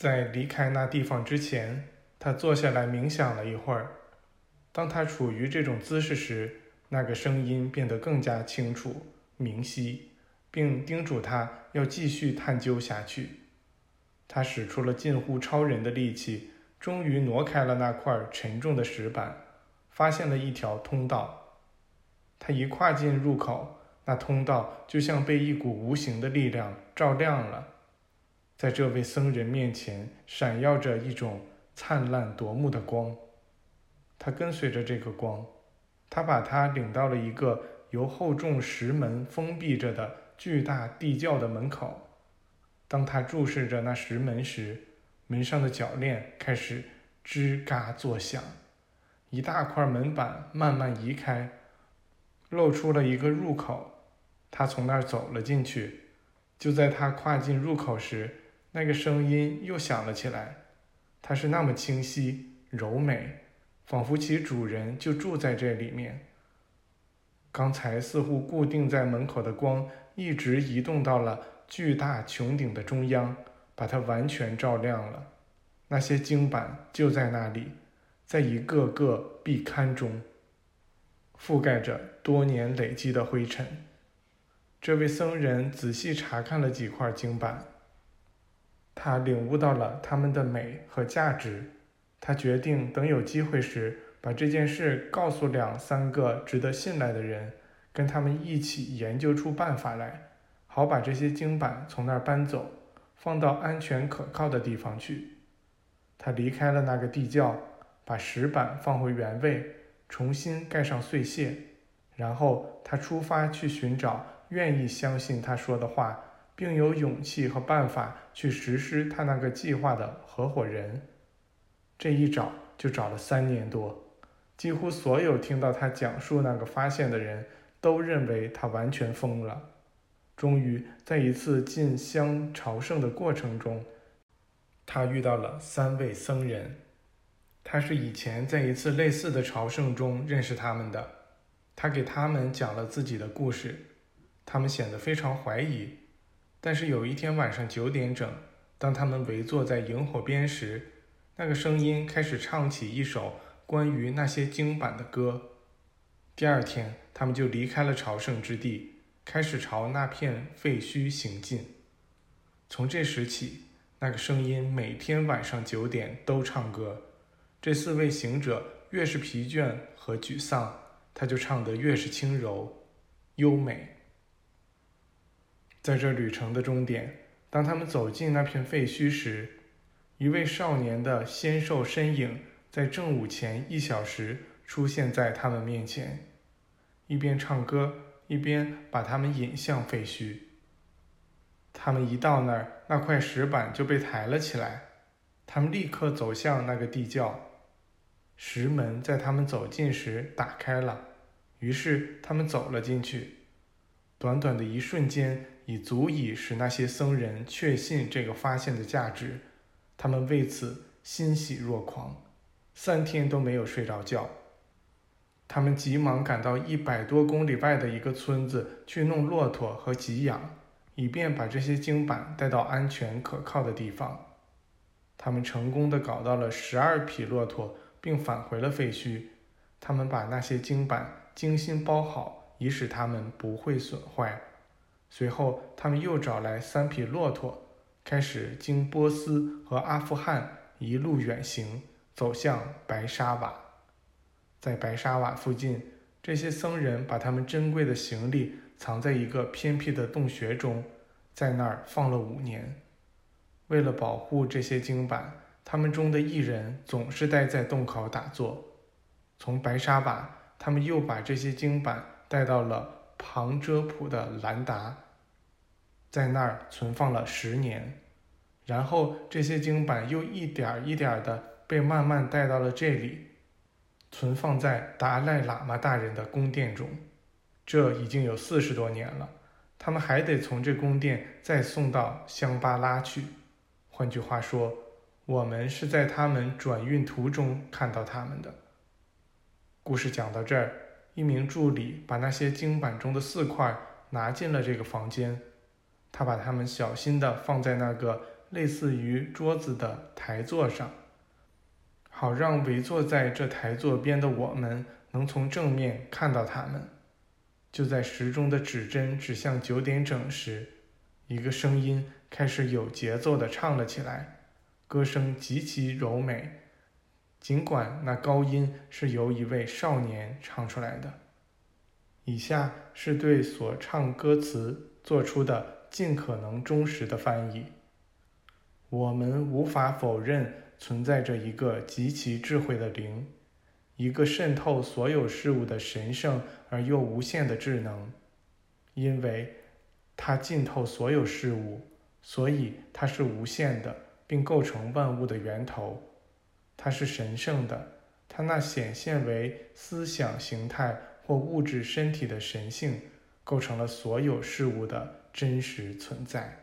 在离开那地方之前，他坐下来冥想了一会儿。当他处于这种姿势时，那个声音变得更加清楚、明晰，并叮嘱他要继续探究下去。他使出了近乎超人的力气，终于挪开了那块沉重的石板，发现了一条通道。他一跨进入口，那通道就像被一股无形的力量照亮了。在这位僧人面前，闪耀着一种灿烂夺目的光。他跟随着这个光，他把他领到了一个由厚重石门封闭着的巨大地窖的门口。当他注视着那石门时，门上的铰链开始吱嘎作响，一大块门板慢慢移开，露出了一个入口。他从那儿走了进去。就在他跨进入口时，那个声音又响了起来，它是那么清晰柔美，仿佛其主人就住在这里面。刚才似乎固定在门口的光，一直移动到了巨大穹顶的中央，把它完全照亮了。那些经板就在那里，在一个个壁龛中，覆盖着多年累积的灰尘。这位僧人仔细查看了几块经板。他领悟到了他们的美和价值，他决定等有机会时把这件事告诉两三个值得信赖的人，跟他们一起研究出办法来，好把这些经板从那儿搬走，放到安全可靠的地方去。他离开了那个地窖，把石板放回原位，重新盖上碎屑，然后他出发去寻找愿意相信他说的话。并有勇气和办法去实施他那个计划的合伙人，这一找就找了三年多。几乎所有听到他讲述那个发现的人都认为他完全疯了。终于，在一次进香朝圣的过程中，他遇到了三位僧人。他是以前在一次类似的朝圣中认识他们的。他给他们讲了自己的故事，他们显得非常怀疑。但是有一天晚上九点整，当他们围坐在萤火边时，那个声音开始唱起一首关于那些经版的歌。第二天，他们就离开了朝圣之地，开始朝那片废墟行进。从这时起，那个声音每天晚上九点都唱歌。这四位行者越是疲倦和沮丧，他就唱得越是轻柔、优美。在这旅程的终点，当他们走进那片废墟时，一位少年的纤瘦身影在正午前一小时出现在他们面前，一边唱歌，一边把他们引向废墟。他们一到那儿，那块石板就被抬了起来。他们立刻走向那个地窖，石门在他们走近时打开了，于是他们走了进去。短短的一瞬间。已足以使那些僧人确信这个发现的价值，他们为此欣喜若狂，三天都没有睡着觉。他们急忙赶到一百多公里外的一个村子去弄骆驼和给养，以便把这些经板带到安全可靠的地方。他们成功的搞到了十二匹骆驼，并返回了废墟。他们把那些经板精心包好，以使它们不会损坏。随后，他们又找来三匹骆驼，开始经波斯和阿富汗一路远行，走向白沙瓦。在白沙瓦附近，这些僧人把他们珍贵的行李藏在一个偏僻的洞穴中，在那儿放了五年。为了保护这些经板，他们中的一人总是待在洞口打坐。从白沙瓦，他们又把这些经板带到了。旁遮普的兰达，在那儿存放了十年，然后这些经板又一点一点的被慢慢带到了这里，存放在达赖喇嘛大人的宫殿中。这已经有四十多年了，他们还得从这宫殿再送到香巴拉去。换句话说，我们是在他们转运途中看到他们的。故事讲到这儿。一名助理把那些经板中的四块拿进了这个房间，他把它们小心地放在那个类似于桌子的台座上，好让围坐在这台座边的我们能从正面看到它们。就在时钟的指针指向九点整时，一个声音开始有节奏地唱了起来，歌声极其柔美，尽管那高音是由一位少年唱出来的。以下是对所唱歌词做出的尽可能忠实的翻译。我们无法否认存在着一个极其智慧的灵，一个渗透所有事物的神圣而又无限的智能，因为它浸透所有事物，所以它是无限的，并构成万物的源头。它是神圣的，它那显现为思想形态或物质身体的神性，构成了所有事物的真实存在。